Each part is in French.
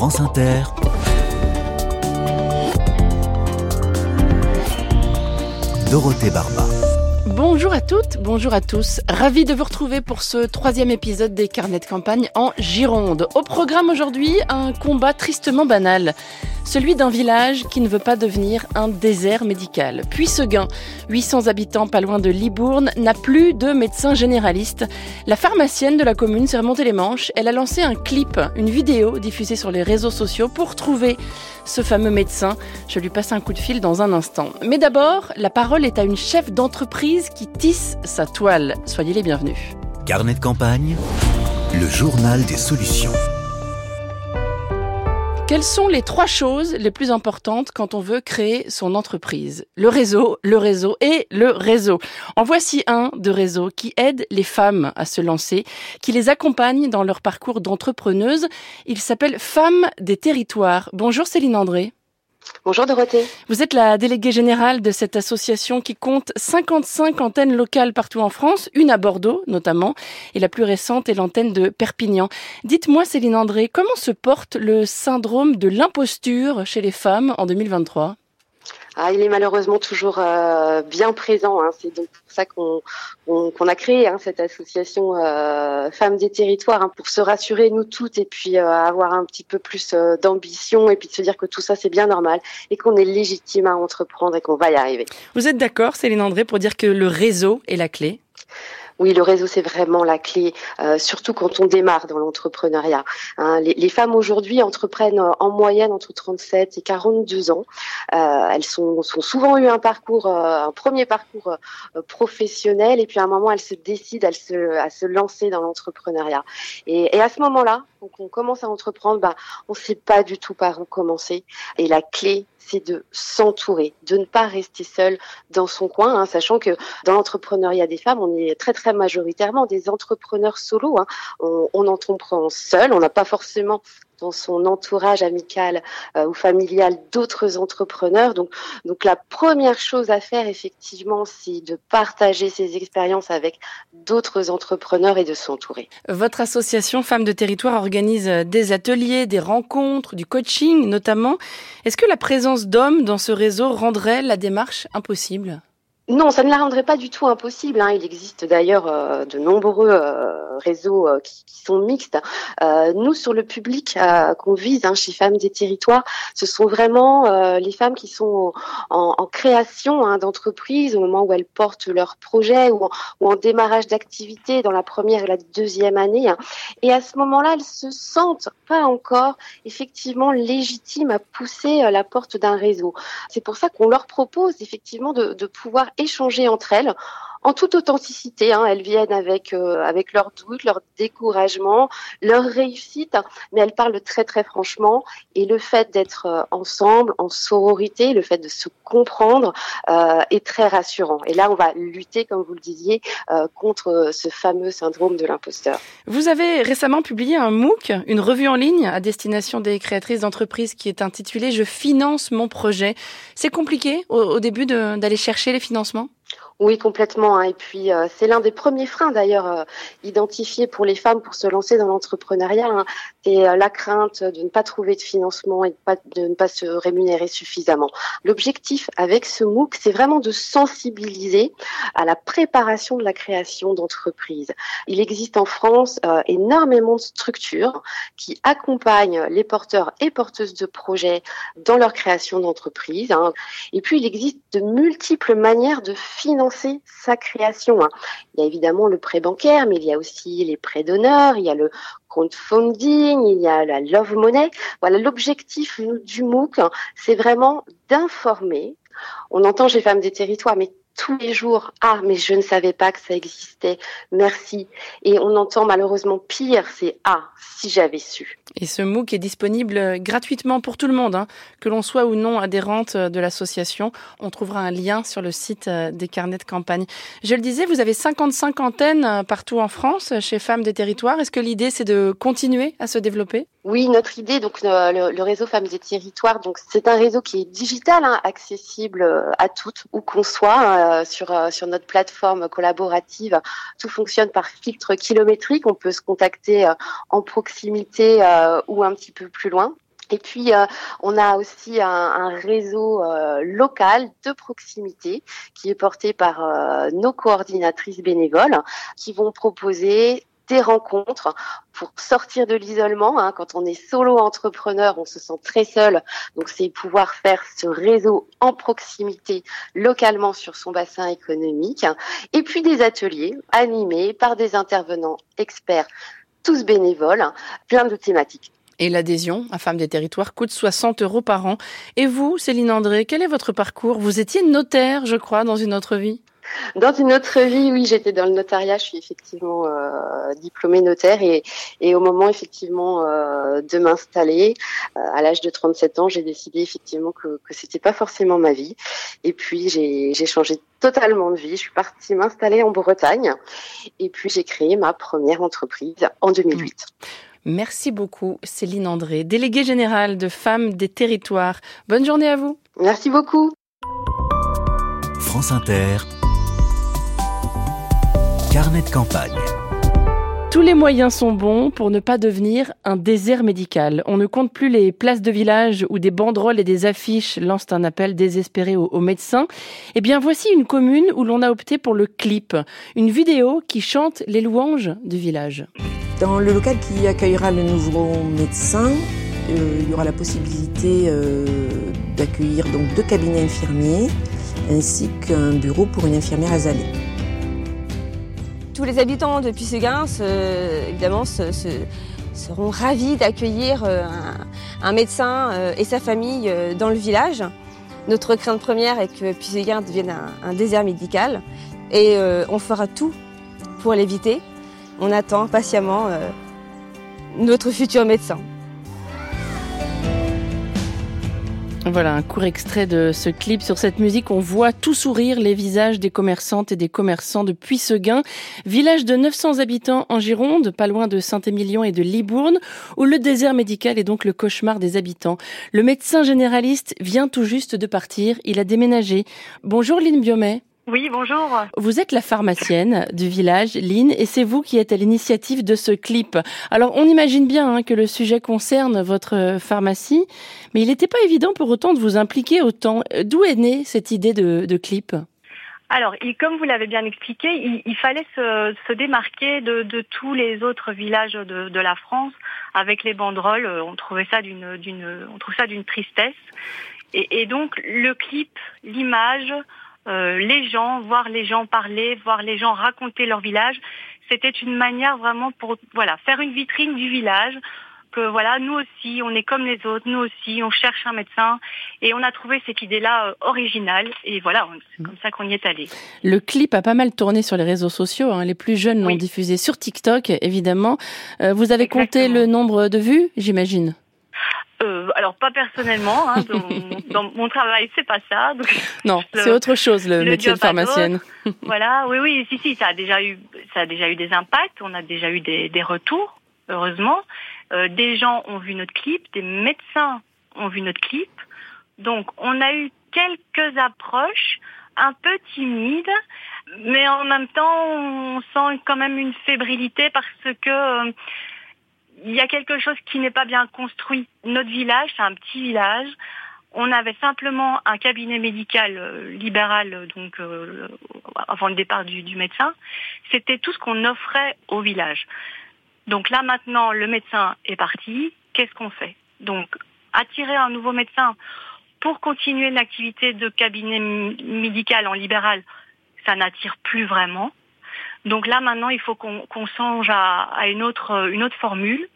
France Inter, Dorothée Barba. Bonjour à toutes, bonjour à tous. Ravi de vous retrouver pour ce troisième épisode des carnets de campagne en Gironde. Au programme aujourd'hui, un combat tristement banal. Celui d'un village qui ne veut pas devenir un désert médical. Puis Seguin, 800 habitants pas loin de Libourne, n'a plus de médecin généraliste. La pharmacienne de la commune s'est remontée les manches. Elle a lancé un clip, une vidéo diffusée sur les réseaux sociaux pour trouver ce fameux médecin. Je lui passe un coup de fil dans un instant. Mais d'abord, la parole est à une chef d'entreprise qui tisse sa toile. Soyez les bienvenus. Carnet de campagne, le journal des solutions. Quelles sont les trois choses les plus importantes quand on veut créer son entreprise? Le réseau, le réseau et le réseau. En voici un de réseau qui aide les femmes à se lancer, qui les accompagne dans leur parcours d'entrepreneuse. Il s'appelle Femmes des territoires. Bonjour Céline André. Bonjour Dorothée. Vous êtes la déléguée générale de cette association qui compte 55 antennes locales partout en France, une à Bordeaux notamment, et la plus récente est l'antenne de Perpignan. Dites-moi Céline André, comment se porte le syndrome de l'imposture chez les femmes en 2023 ah, il est malheureusement toujours euh, bien présent. Hein. C'est donc pour ça qu'on a créé hein, cette association euh, Femmes des Territoires hein, pour se rassurer nous toutes et puis euh, avoir un petit peu plus d'ambition et puis de se dire que tout ça c'est bien normal et qu'on est légitime à entreprendre et qu'on va y arriver. Vous êtes d'accord, Céline André, pour dire que le réseau est la clé? Oui, le réseau, c'est vraiment la clé, euh, surtout quand on démarre dans l'entrepreneuriat. Hein. les, femmes aujourd'hui entreprennent euh, en moyenne entre 37 et 42 ans. Euh, elles sont, souvent eu un parcours, un premier parcours professionnel, et puis à un moment, elles se décident à se, à se lancer dans l'entrepreneuriat. Et, et, à ce moment-là, quand on commence à entreprendre, bah, on ne sait pas du tout par où commencer. Et la clé, c'est de s'entourer, de ne pas rester seul dans son coin, hein, sachant que dans l'entrepreneuriat des femmes, on est très très majoritairement des entrepreneurs solo. Hein. On, on entreprend seul, on n'a pas forcément dans son entourage amical euh, ou familial d'autres entrepreneurs. Donc, donc la première chose à faire effectivement, c'est de partager ses expériences avec d'autres entrepreneurs et de s'entourer. Votre association Femmes de Territoire organise des ateliers, des rencontres, du coaching notamment. Est-ce que la présence d'hommes dans ce réseau rendrait la démarche impossible? Non, ça ne la rendrait pas du tout impossible. Hein. Il existe d'ailleurs euh, de nombreux euh, réseaux euh, qui, qui, sont mixtes. Euh, nous, sur le public euh, qu'on vise hein, chez Femmes des Territoires, ce sont vraiment les femmes qui sont en, en création hein, d'entreprise au moment où elles portent leur projet ou en, ou en démarrage d'activité dans la première et la deuxième année. Hein. Et à ce moment-là, elles se sentent pas encore effectivement légitimes à pousser la porte d'un réseau. C'est pour ça qu'on leur propose effectivement de, de pouvoir échanger entre elles en toute authenticité. Hein. Elles viennent avec euh, avec leurs doutes, leur découragement, leur réussite, mais elles parlent très très franchement. Et le fait d'être euh, ensemble, en sororité, le fait de se comprendre euh, est très rassurant. Et là, on va lutter, comme vous le disiez, euh, contre ce fameux syndrome de l'imposteur. Vous avez récemment publié un MOOC, une revue en ligne à destination des créatrices d'entreprises qui est intitulée Je finance mon projet. C'est compliqué au, au début d'aller chercher les financements? Oui, complètement. Hein. Et puis, euh, c'est l'un des premiers freins d'ailleurs euh, identifiés pour les femmes pour se lancer dans l'entrepreneuriat. Hein. C'est euh, la crainte de ne pas trouver de financement et de, ne pas se rémunérer suffisamment. L'objectif avec ce MOOC, c'est vraiment de sensibiliser à la préparation de la création d'entreprises. Il existe en France énormément de structures qui accompagnent les porteurs et porteuses de projets dans leur création d'entreprise. Hein. Et puis, il existe de multiples manières de financer sa création. Hein. Il y a évidemment le prêt bancaire, mais il y a aussi les prêts d'honneur, il y a le crowdfunding, il y a la love money. Voilà, l'objectif du MOOC, hein, c'est vraiment d'informer. On entend chez Femmes des Territoires, mais tous les jours. Ah mais je ne savais pas que ça existait. Merci. Et on entend malheureusement pire c'est ah si j'avais su. Et ce MOOC est disponible gratuitement pour tout le monde hein, que l'on soit ou non adhérente de l'association on trouvera un lien sur le site euh, des carnets de campagne. Je le disais vous avez 55 antennes euh, partout en France chez Femmes des Territoires. Est-ce que l'idée c'est de continuer à se développer? Oui notre idée donc le, le, réseau Femmes des Territoires donc c'est un réseau qui est digital hein, accessible euh, à toutes où qu'on soit euh, sur, euh, sur notre plateforme collaborative. Tout fonctionne par filtre kilométrique. On peut se contacter euh, en proximité ou un petit peu plus loin. Et puis, on a aussi un, réseau local de proximité qui est porté par nos coordinatrices bénévoles qui vont proposer des rencontres pour sortir de l'isolement. Hein. Quand on est solo entrepreneur, on se sent très seul. Donc, c'est pouvoir faire ce réseau en proximité localement sur son bassin économique. Et puis, des ateliers animés par des intervenants experts, tous bénévoles, plein de thématiques. Et l'adhésion à Femmes des Territoires coûte 60 euros par an. Et vous, Céline André, quel est votre parcours? Vous étiez notaire, je crois, dans une autre vie? Dans une autre vie, oui, j'étais dans le notariat. Je suis effectivement euh, diplômée notaire et, et, au moment effectivement euh, de m'installer, euh, à l'âge de 37 ans, j'ai décidé effectivement que, que c'était pas forcément ma vie. Et puis j'ai changé totalement de vie. Je suis partie m'installer en Bretagne et puis j'ai créé ma première entreprise en 2008. Merci beaucoup, Céline André, déléguée générale de Femmes des Territoires. Bonne journée à vous. Merci beaucoup. France Inter. Carnet de campagne. Tous les moyens sont bons pour ne pas devenir un désert médical. On ne compte plus les places de village où des banderoles et des affiches lancent un appel désespéré aux, aux médecins. Eh bien, voici une commune où l'on a opté pour le clip, une vidéo qui chante les louanges du village. Dans le local qui accueillera le nouveau médecin, euh, il y aura la possibilité euh, d'accueillir donc deux cabinets infirmiers ainsi qu'un bureau pour une infirmière azalée. Les habitants de Puisseguin, évidemment, se, se, seront ravis d'accueillir euh, un, médecin euh, et sa famille euh, dans le village. Notre crainte première est que Puisseguin devienne un, désert médical et on fera tout pour l'éviter on attend patiemment notre futur médecin. Voilà un court extrait de ce clip. Sur cette musique, on voit tout sourire les visages des commerçantes et des commerçants de Puisseguin, village de 900 habitants en Gironde, pas loin de Saint-Émilion et de Libourne, où le désert médical est donc le cauchemar des habitants. Le médecin généraliste vient tout juste de partir. Il a déménagé. Bonjour Lynn Biomet. Oui, bonjour. Vous êtes la pharmacienne du village, Lynn, et c'est vous qui êtes à l'initiative de ce clip. Alors, on imagine bien hein, que le sujet concerne votre pharmacie, mais il n'était pas évident pour autant de vous impliquer autant. D'où est née cette idée de, de clip? Alors, il, comme vous l'avez bien expliqué, il, il fallait se, se démarquer de, de, tous les autres villages de, de, la France avec les banderoles. On trouvait ça d'une, d'une, on trouve ça d'une tristesse. Et, et, donc, le clip, l'image, euh, les gens, voir les gens parler, voir les gens raconter leur village. C'était une manière vraiment pour voilà faire une vitrine du village. Que voilà, nous aussi, on est comme les autres, nous aussi, on cherche un médecin et on a trouvé cette idée-là euh, originale et voilà, c'est comme ça qu'on y est allé. Le clip a pas mal tourné sur les réseaux sociaux, hein. les plus jeunes l'ont oui. diffusé sur TikTok évidemment. Euh, vous avez Exactement. compté le nombre de vues, j'imagine? Euh, alors pas personnellement, hein, dans, dans, mon travail c'est pas ça. Donc, non, c'est autre chose le, le métier de pharmacienne. voilà, oui, oui, si, si, ça a déjà eu, ça a déjà eu des impacts. On a déjà eu des, des retours, heureusement. Euh, des gens ont vu notre clip, des médecins ont vu notre clip. Donc on a eu quelques approches un peu timides, mais en même temps on sent quand même une fébrilité parce que euh, il y a quelque chose qui n'est pas bien construit. Notre village, c'est un petit village. On avait simplement un cabinet médical euh, libéral, donc euh, avant le départ du, du médecin. C'était tout ce qu'on offrait au village. Donc là maintenant, le médecin est parti. Qu'est-ce qu'on fait? Donc attirer un nouveau médecin pour continuer l'activité de cabinet médical en libéral, ça n'attire plus vraiment. Donc là maintenant, il faut qu'on qu songe à, à, une autre une autre formule.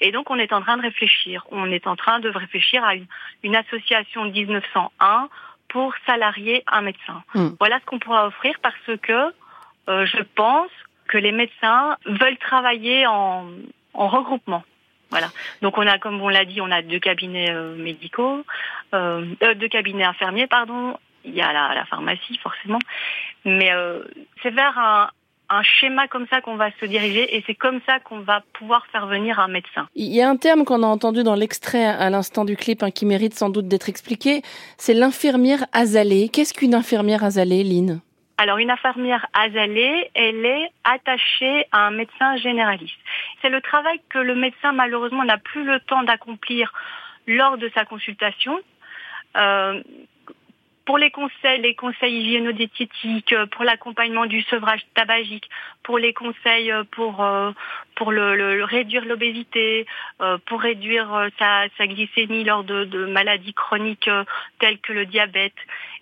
Et donc on est en train de réfléchir. On est en train de réfléchir à une, une association 1901 pour salarier un médecin. Mmh. Voilà ce qu'on pourra offrir parce que euh, je pense que les médecins veulent travailler en, en regroupement. Voilà. Donc on a, comme on l'a dit, on a deux cabinets euh, médicaux, euh, deux cabinets infirmiers, pardon. Il y a la, la pharmacie forcément, mais c'est vers un, un schéma comme ça qu'on va se diriger et c'est comme ça qu'on va pouvoir faire venir un médecin. Il y a un terme qu'on a entendu dans l'extrait à l'instant du clip hein, qui mérite sans doute d'être expliqué, c'est l'infirmière azalée. Qu'est-ce qu'une infirmière azalée, Lynn? Alors une infirmière azalée, elle est attachée à un médecin généraliste. C'est le travail que le médecin malheureusement n'a plus le temps d'accomplir lors de sa consultation. Euh, pour les conseils, les conseils hygiéno-diététiques, euh, pour l'accompagnement du sevrage tabagique, pour les conseils euh, pour euh, pour le, réduire l'obésité, pour réduire sa, sa, glycémie lors de, de, maladies chroniques telles que le diabète.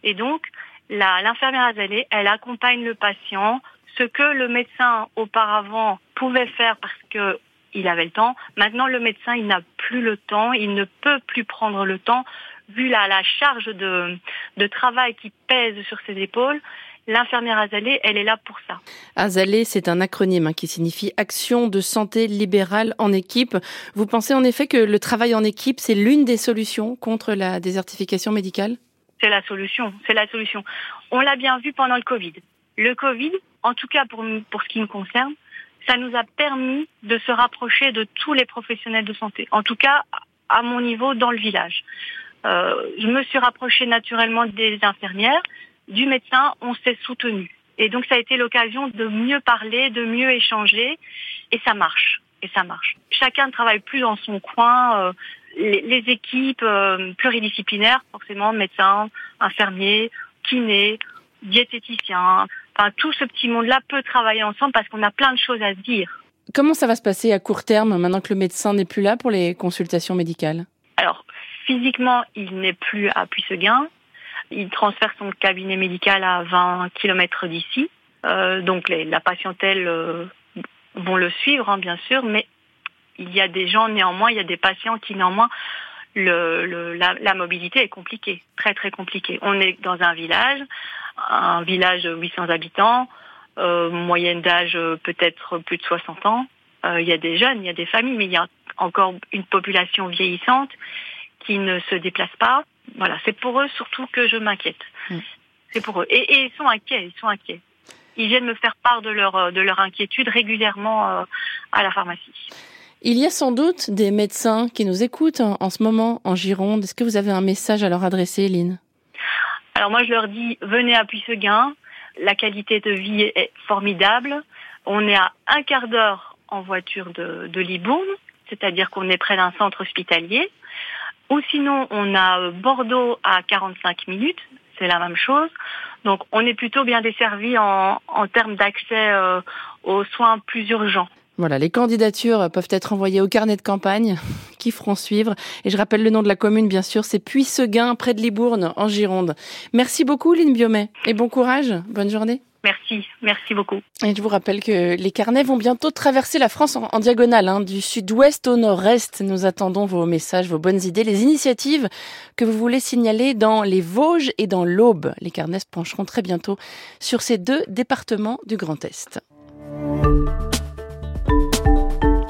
Et donc, l'infirmière Azalée, elle accompagne le patient, ce que le médecin auparavant pouvait faire parce que il avait le temps. Maintenant, le médecin, il n'a plus le temps, il ne peut plus prendre le temps vu la, la charge de, de travail qui pèse sur ses épaules, L'infirmière Azalée, elle est là pour ça. Azalée, c'est un acronyme hein, qui signifie Action de santé libérale en équipe. Vous pensez en effet que le travail en équipe, c'est l'une des solutions contre la désertification médicale? C'est la solution, c'est la solution. On l'a bien vu pendant le Covid. Le Covid, en tout cas pour, pour ce qui me concerne, ça nous a permis de se rapprocher de tous les professionnels de santé. En tout cas, à mon niveau, dans le village. Euh, je me suis rapprochée naturellement des infirmières, du médecin, on s'est soutenu. Et donc ça a été l'occasion de mieux parler, de mieux échanger, et ça marche. Et ça marche. Chacun ne travaille plus dans son coin. Euh, les, équipes euh, pluridisciplinaires, forcément médecins, infirmiers, kinés, diététiciens, enfin tout ce petit monde-là peut travailler ensemble parce qu'on a plein de choses à se dire. Comment ça va se passer à court terme maintenant que le médecin n'est plus là pour les consultations médicales? Alors Physiquement, il n'est plus à Puisseguin. Il transfère son cabinet médical à 20 km d'ici. Euh, donc la patientèle euh, vont le suivre, hein, bien sûr, mais il y a des gens néanmoins, il y a des patients qui néanmoins le, la, mobilité est compliquée, très très compliquée. On est dans un village, un village de 800 habitants, euh, moyenne d'âge peut-être plus de 60 ans. il y a des jeunes, il y a des familles, mais il y a encore une population vieillissante qui ne se déplacent pas. Voilà, c'est pour eux surtout que je m'inquiète. Mm. C'est pour eux. Et, ils sont inquiets, ils sont inquiets. Ils viennent me faire part de leur, de leur inquiétude régulièrement euh, à la pharmacie. Il y a sans doute des médecins qui nous écoutent en, ce moment en Gironde. Est-ce que vous avez un message à leur adresser, Lynn? Alors moi, je leur dis, venez à Puisseguin. La qualité de vie est formidable. On est à un quart d'heure en voiture de, de Libourne, c'est-à-dire qu'on est près d'un centre hospitalier. Ou sinon, on a euh, Bordeaux à 45 minutes, c'est la même chose. Donc on est plutôt bien desservi en, termes d'accès euh, aux soins plus urgents. Voilà, les candidatures peuvent être envoyées au carnet de campagne qui feront suivre. Et je rappelle le nom de la commune, bien sûr, c'est Puisseguin, près de Libourne, en Gironde. Merci beaucoup, Lynn Biomet, et bon courage. Bonne journée. Merci, merci beaucoup. Et je vous rappelle que les carnets vont bientôt traverser la France en, diagonale, hein, du sud-ouest au nord-est. Nous attendons vos messages, vos bonnes idées, les initiatives que vous voulez signaler dans les Vosges et dans l'Aube. Les carnets se pencheront très bientôt sur ces deux départements du Grand Est.